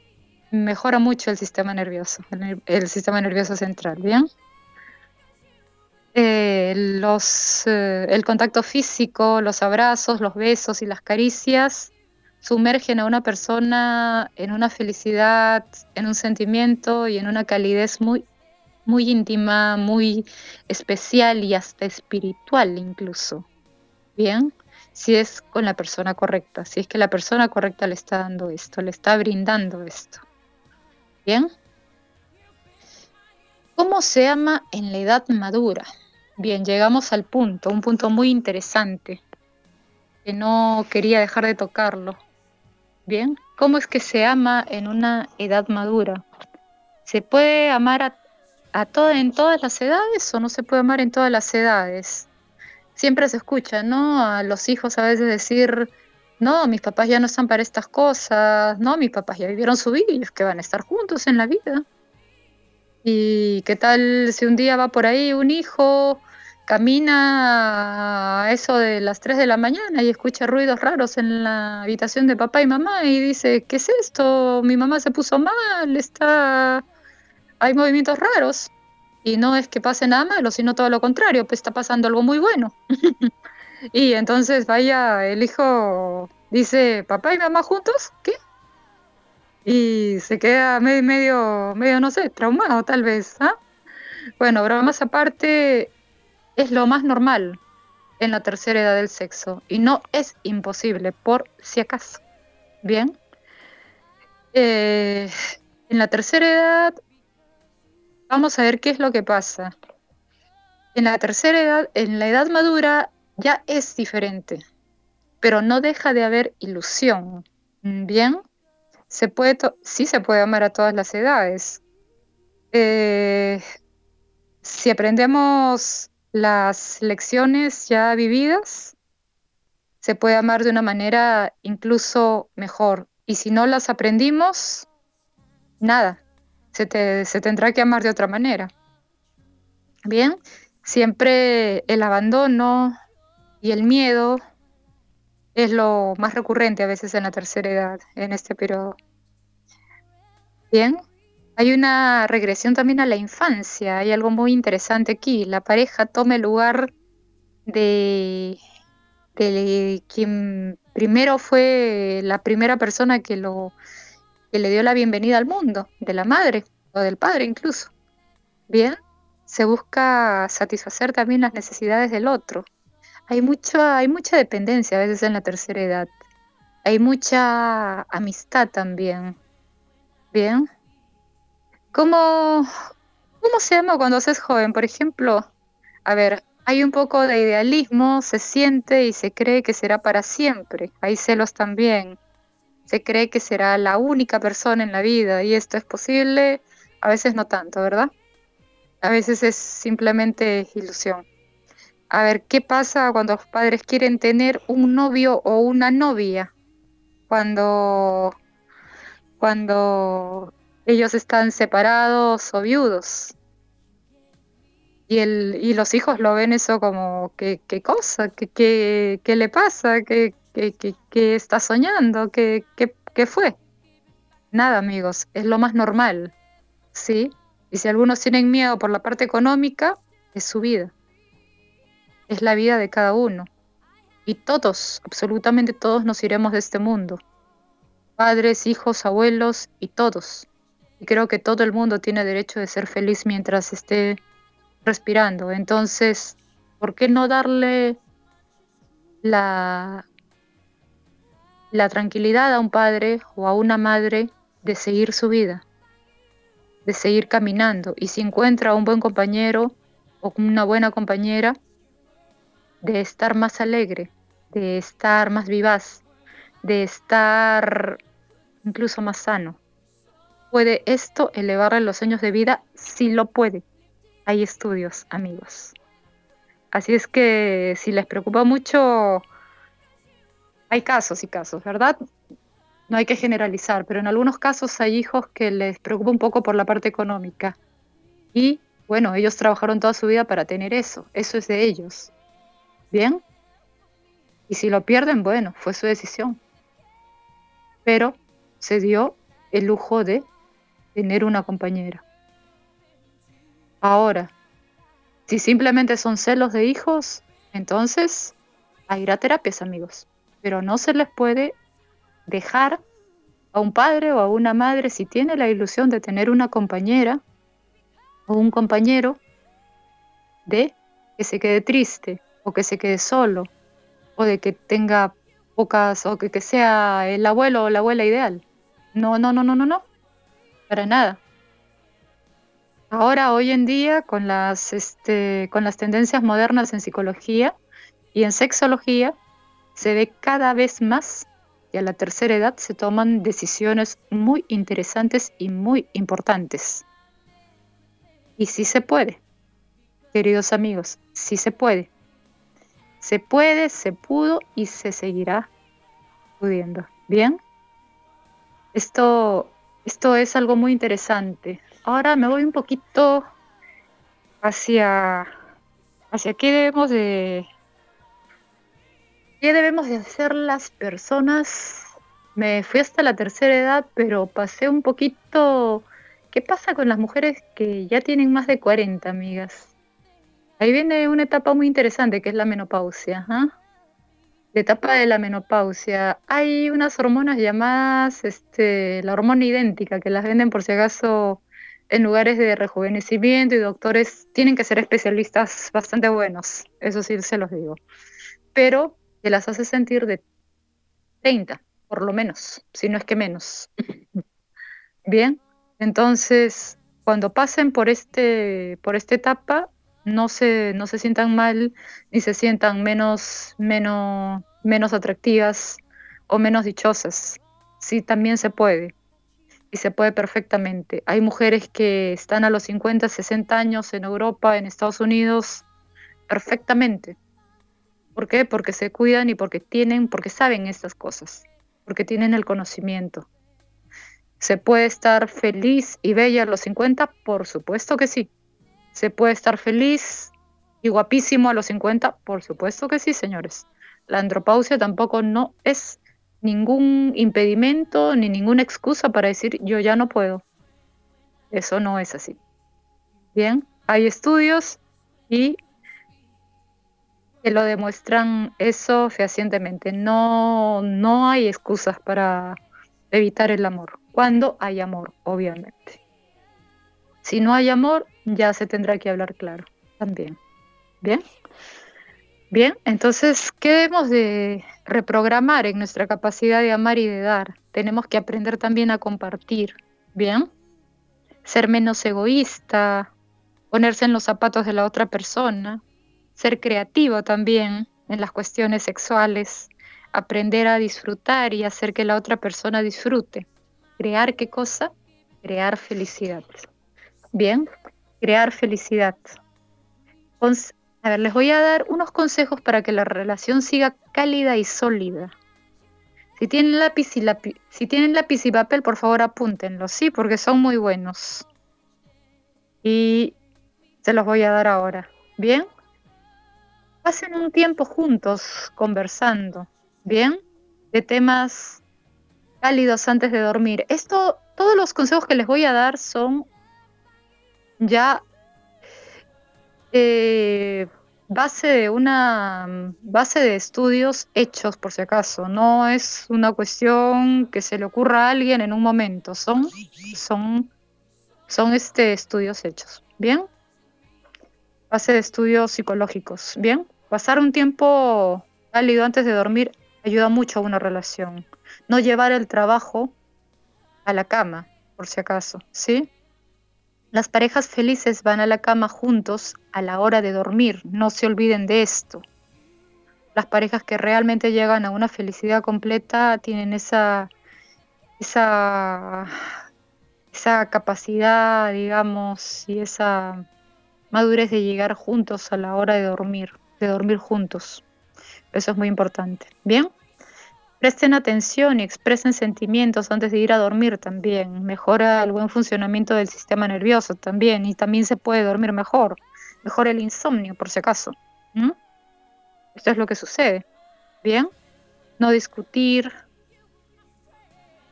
Mejora mucho el sistema nervioso, el, sistema nervioso central, ¿bien? Eh, los, eh, el contacto físico, los abrazos, los besos y las caricias sumergen a una persona en una felicidad, en un sentimiento y en una calidez muy, muy íntima, muy especial y hasta espiritual incluso. Bien, si es con la persona correcta, si es que la persona correcta le está dando esto, le está brindando esto. Bien. ¿Cómo se ama en la edad madura? Bien, llegamos al punto, un punto muy interesante, que no quería dejar de tocarlo. Bien, ¿cómo es que se ama en una edad madura? ¿Se puede amar a, en todas las edades o no se puede amar en todas las edades? Siempre se escucha, ¿no? A los hijos a veces decir, no, mis papás ya no están para estas cosas, no, mis papás ya vivieron su vida y es que van a estar juntos en la vida. ¿Y qué tal si un día va por ahí un hijo camina a eso de las 3 de la mañana y escucha ruidos raros en la habitación de papá y mamá y dice, ¿qué es esto? Mi mamá se puso mal, está... hay movimientos raros. Y no es que pase nada malo, sino todo lo contrario, pues está pasando algo muy bueno. y entonces vaya, el hijo dice, papá y mamá juntos, ¿qué? Y se queda medio, medio, medio no sé, traumado tal vez. ¿ah? Bueno, bromas aparte, es lo más normal en la tercera edad del sexo y no es imposible por si acaso. Bien. Eh, en la tercera edad vamos a ver qué es lo que pasa. En la tercera edad, en la edad madura, ya es diferente, pero no deja de haber ilusión. Bien, se puede sí se puede amar a todas las edades. Eh, si aprendemos las lecciones ya vividas, se puede amar de una manera incluso mejor. Y si no las aprendimos, nada, se, tendrá que amar de otra manera. Bien, siempre el abandono y el miedo es lo más recurrente a veces en la tercera edad, en este periodo. Bien, hay una regresión también a la infancia, hay algo muy interesante aquí. La pareja toma el lugar de, quien primero fue la primera persona que, lo, que le dio la bienvenida al mundo, de la madre o del padre incluso. Bien, se busca satisfacer también las necesidades del otro. Hay mucha, hay mucha dependencia a veces en la tercera edad. Hay mucha amistad también. Bien, ¿Cómo, ¿Cómo se llama cuando se es joven? Por ejemplo, a ver, hay un poco de idealismo, se siente y se cree que será para siempre. Hay celos también. Se cree que será la única persona en la vida y esto es posible, a veces no tanto, ¿verdad? A veces es simplemente ilusión. A ver, ¿qué pasa cuando los padres quieren tener un novio o una novia? Cuando, cuando ellos están separados o viudos. Y, el, y los hijos lo ven eso como, ¿qué, qué cosa? ¿Qué, qué, qué le pasa? ¿Qué, qué, qué está soñando? ¿Qué, ¿Qué, qué fue? Nada, amigos, es lo más normal, ¿sí? Y si algunos tienen miedo por la parte económica, es su vida. Es la vida de cada uno. Y todos, absolutamente todos nos iremos de este mundo. Padres, hijos, abuelos y todos. Y creo que todo el mundo tiene derecho de ser feliz mientras esté respirando. Entonces, ¿por qué no darle la, la tranquilidad a un padre o a una madre de seguir su vida, de seguir caminando? Y si encuentra un buen compañero o una buena compañera, de estar más alegre, de estar más vivaz, de estar incluso más sano. ¿Puede esto elevarle los años de vida? Sí lo puede. Hay estudios, amigos. Así es que si les preocupa mucho, hay casos y casos, ¿verdad? no hay que generalizar, pero en algunos casos hay hijos que les preocupa un poco por la parte económica. Y bueno, ellos trabajaron toda su vida para tener eso, eso es de ellos. ¿Bien? Y si lo pierden, bueno, fue su decisión. Pero se dio el lujo de tener una compañera. Ahora, si simplemente son celos de hijos, entonces a ir a terapias, amigos. Pero no se les puede dejar a un padre o a una madre, si tiene la ilusión de tener una compañera o un compañero, de que se quede triste o que se quede solo o de que tenga pocas o que, que sea el abuelo o la abuela ideal. No, no, no, no, no, no. Para nada. Ahora, hoy en día, con las, este, con las tendencias modernas en psicología y en sexología, se ve cada vez más que a la tercera edad se toman decisiones muy interesantes y muy importantes. Y sí se puede, queridos amigos, sí se puede. Se puede, se pudo y se seguirá pudiendo. ¿Bien? Esto, esto es algo muy interesante. Ahora me voy un poquito hacia, hacia qué debemos de, qué debemos de hacer las personas. Me fui hasta la tercera edad, pero pasé un poquito. ¿Qué pasa con las mujeres que ya tienen más de 40, amigas? Ahí viene una etapa muy interesante que es la menopausia. ¿ah? La etapa de la menopausia. Hay unas hormonas llamadas este, la hormona idéntica que las venden por si acaso en lugares de rejuvenecimiento y doctores tienen que ser especialistas bastante buenos, eso sí se los digo. Pero que las hace sentir de 30, por lo menos, si no es que menos. Bien, entonces cuando pasen por este por esta etapa no se no se sientan mal ni se sientan menos menos menos atractivas o menos dichosas. Sí, también se puede y se puede perfectamente. Hay mujeres que están a los 50, 60 años en Europa, en Estados Unidos, perfectamente. ¿Por qué? Porque se cuidan y porque tienen, porque saben estas cosas, porque tienen el conocimiento. ¿Se puede estar feliz y bella a los 50? Por supuesto que sí. ¿Se puede estar feliz y guapísimo a los 50? Por supuesto que sí, señores. La andropausia tampoco no es ningún impedimento ni ninguna excusa para decir yo ya no puedo. Eso no es así. Bien, hay estudios y que lo demuestran eso fehacientemente. No, no hay excusas para evitar el amor. Cuando hay amor, obviamente. Si no hay amor, ya se tendrá que hablar claro también. Bien. Bien, entonces, ¿qué debemos de reprogramar en nuestra capacidad de amar y de dar? Tenemos que aprender también a compartir, ¿bien? Ser menos egoísta, ponerse en los zapatos de la otra persona, ser creativo también en las cuestiones sexuales, aprender a disfrutar y hacer que la otra persona disfrute. ¿Crear qué cosa? Crear felicidad. Bien, crear felicidad. A ver, les voy a dar unos consejos para que la relación siga cálida y sólida. Si tienen lápiz y si tienen lápiz y papel, por favor apúntenlos, sí, porque son muy buenos. Y se los voy a dar ahora. ¿Bien? Pasen un tiempo juntos conversando, ¿bien? De temas cálidos antes de dormir. Esto, todos los consejos que les voy a dar son ya eh, base de una base de estudios hechos por si acaso, no es una cuestión que se le ocurra a alguien en un momento, son, son, son este, estudios hechos, ¿bien? Base de estudios psicológicos, ¿bien? Pasar un tiempo cálido antes de dormir ayuda mucho a una relación. No llevar el trabajo a la cama, por si acaso, ¿sí? Las parejas felices van a la cama juntos a la hora de dormir, no se olviden de esto. Las parejas que realmente llegan a una felicidad completa tienen esa, esa, esa capacidad, digamos, y esa madurez de llegar juntos a la hora de dormir, de dormir juntos. Eso es muy importante. Bien. Presten atención y expresen sentimientos antes de ir a dormir también. Mejora el buen funcionamiento del sistema nervioso también y también se puede dormir mejor. Mejora el insomnio, por si acaso. Esto es lo que sucede. Bien, no discutir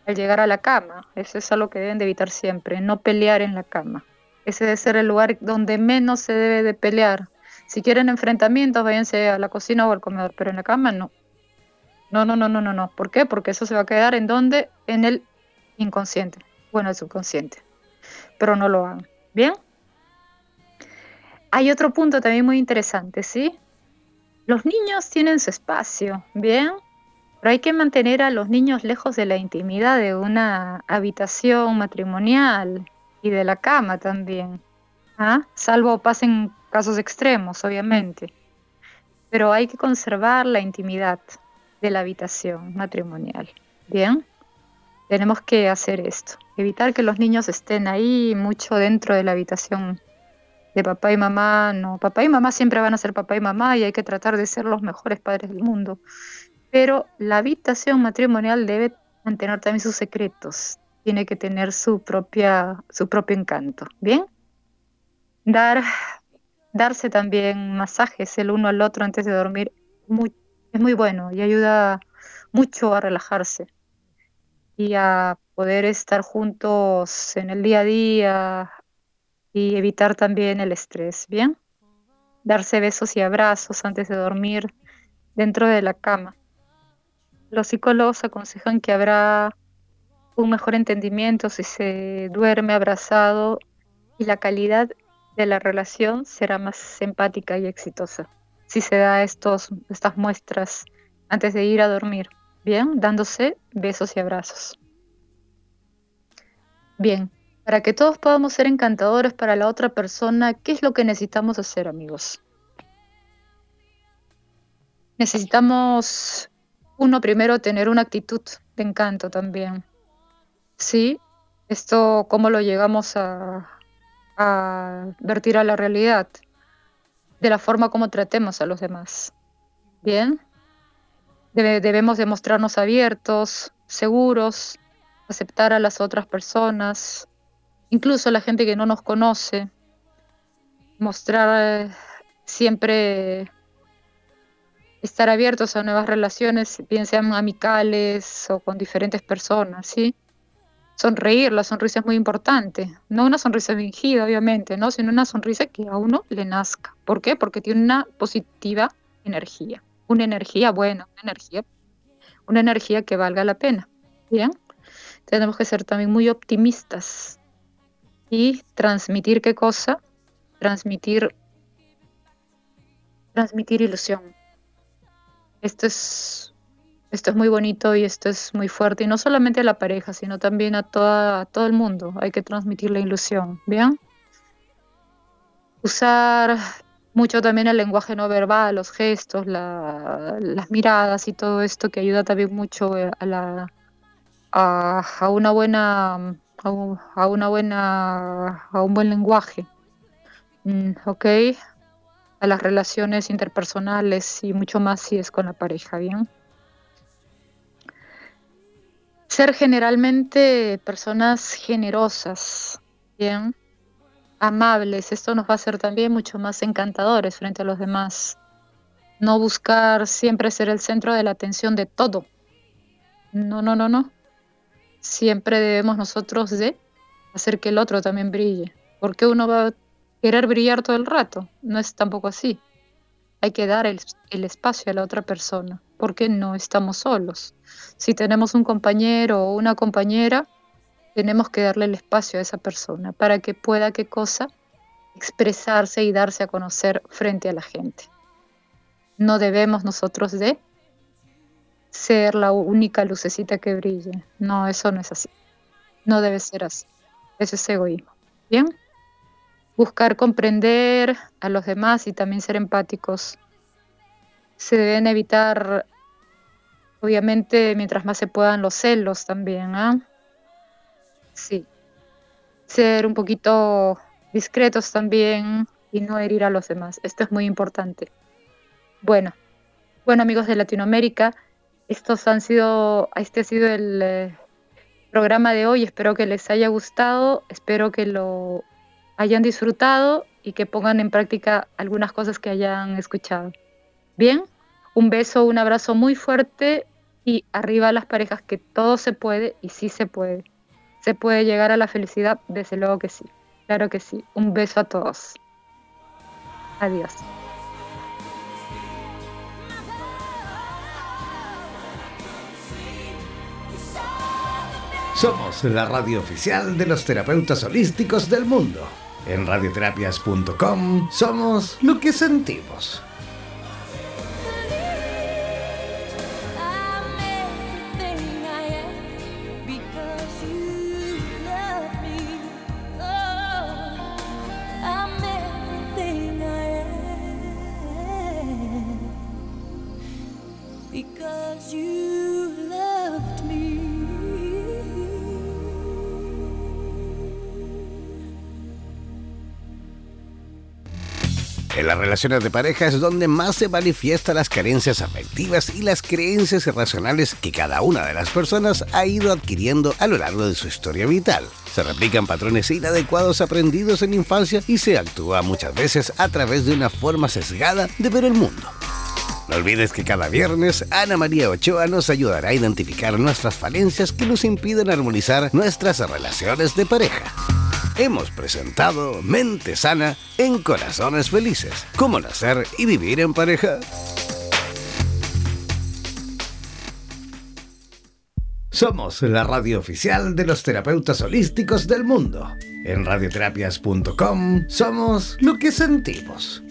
al llegar a la cama. Eso es algo que deben de evitar siempre. No pelear en la cama. Ese debe ser el lugar donde menos se debe de pelear. Si quieren enfrentamientos, váyanse a la cocina o al comedor, pero en la cama no. No, no, no, no, no, no. ¿Por qué? Porque eso se va a quedar en donde? En el inconsciente. Bueno, el subconsciente. Pero no lo hagan. ¿Bien? Hay otro punto también muy interesante, ¿sí? Los niños tienen su espacio, ¿bien? Pero hay que mantener a los niños lejos de la intimidad de una habitación matrimonial y de la cama también. ¿ah? Salvo pasen casos extremos, obviamente. Pero hay que conservar la intimidad de la habitación matrimonial. Bien, tenemos que hacer esto, evitar que los niños estén ahí mucho dentro de la habitación de papá y mamá. No, papá y mamá siempre van a ser papá y mamá y hay que tratar de ser los mejores padres del mundo. Pero la habitación matrimonial debe mantener también sus secretos, tiene que tener su propia su propio encanto, ¿bien? Dar darse también masajes el uno al otro antes de dormir muy, es muy bueno y ayuda mucho a relajarse y a poder estar juntos en el día a día y evitar también el estrés, ¿bien? Darse besos y abrazos antes de dormir dentro de la cama. Los psicólogos aconsejan que habrá un mejor entendimiento si se duerme abrazado y la calidad de la relación será más empática y exitosa si se da estos, estas muestras antes de ir a dormir. Bien, dándose besos y abrazos. Bien, para que todos podamos ser encantadores para la otra persona, ¿qué es lo que necesitamos hacer, amigos? Necesitamos, uno, primero tener una actitud de encanto también. ¿Sí? Esto, ¿cómo lo llegamos a, a vertir a la realidad? De la forma como tratemos a los demás. Bien, debemos demostrarnos abiertos, seguros, aceptar a las otras personas, incluso a la gente que no nos conoce, mostrar eh, siempre estar abiertos a nuevas relaciones, bien sean amicales o con diferentes personas, ¿sí? Sonreír, la sonrisa es muy importante. No una sonrisa fingida, obviamente, ¿no? sino una sonrisa que a uno le nazca. ¿Por qué? Porque tiene una positiva energía, una energía buena, una energía, una energía que valga la pena. Bien, tenemos que ser también muy optimistas y transmitir qué cosa, transmitir, transmitir ilusión. Esto es esto es muy bonito y esto es muy fuerte, y no solamente a la pareja, sino también a, toda, todo el mundo. Hay que transmitir la ilusión, ¿bien? Usar mucho también el lenguaje no verbal, los gestos, las miradas y todo esto que ayuda también mucho eh, a, la, a, una buena a, una buena a un buen lenguaje mm, ok a las relaciones interpersonales y mucho más si es con la pareja bien ser generalmente personas generosas, bien, amables. Esto nos va a hacer también mucho más encantadores frente a los demás. No buscar siempre ser el centro de la atención de todo. No, no, no, no. Siempre debemos nosotros de hacer que el otro también brille. Porque uno va a querer brillar todo el rato. No es tampoco así. Hay que dar el, el espacio a la otra persona. Porque no estamos solos. Si tenemos un compañero o una compañera, tenemos que darle el espacio a esa persona para que pueda qué cosa expresarse y darse a conocer frente a la gente. No debemos nosotros de ser la única lucecita que brille. No, eso no es así. No debe ser así. Eso es egoísmo. ¿Bien? Buscar comprender a los demás y también ser empáticos. Se deben evitar Obviamente, mientras más se puedan los celos también, ¿ah? Sí. Ser un poquito discretos también y no herir a los demás. Esto es muy importante. Bueno, bueno amigos de Latinoamérica, estos han sido, este ha sido el eh, programa de hoy. Espero que les haya gustado, espero que lo hayan disfrutado y que pongan en práctica algunas cosas que hayan escuchado. Bien, un beso, un abrazo muy fuerte y arriba a las parejas que todo se puede y sí se puede. Se puede llegar a la felicidad, desde luego que sí. Claro que sí. Un beso a todos. Adiós. Somos la radio oficial de los terapeutas holísticos del mundo. En radioterapias.com somos lo que sentimos. Relaciones de pareja es donde más se manifiestan las carencias afectivas y las creencias irracionales que cada una de las personas ha ido adquiriendo a lo largo de su historia vital. Se replican patrones inadecuados aprendidos en infancia y se actúa muchas veces a través de una forma sesgada de ver el mundo. No olvides que cada viernes Ana María Ochoa nos ayudará a identificar nuestras falencias que nos impiden armonizar nuestras relaciones de pareja hemos presentado Mente Sana en Corazones Felices. Cómo nacer y vivir en pareja. Somos la radio oficial de los terapeutas holísticos del mundo. En radioterapias.com somos lo que sentimos.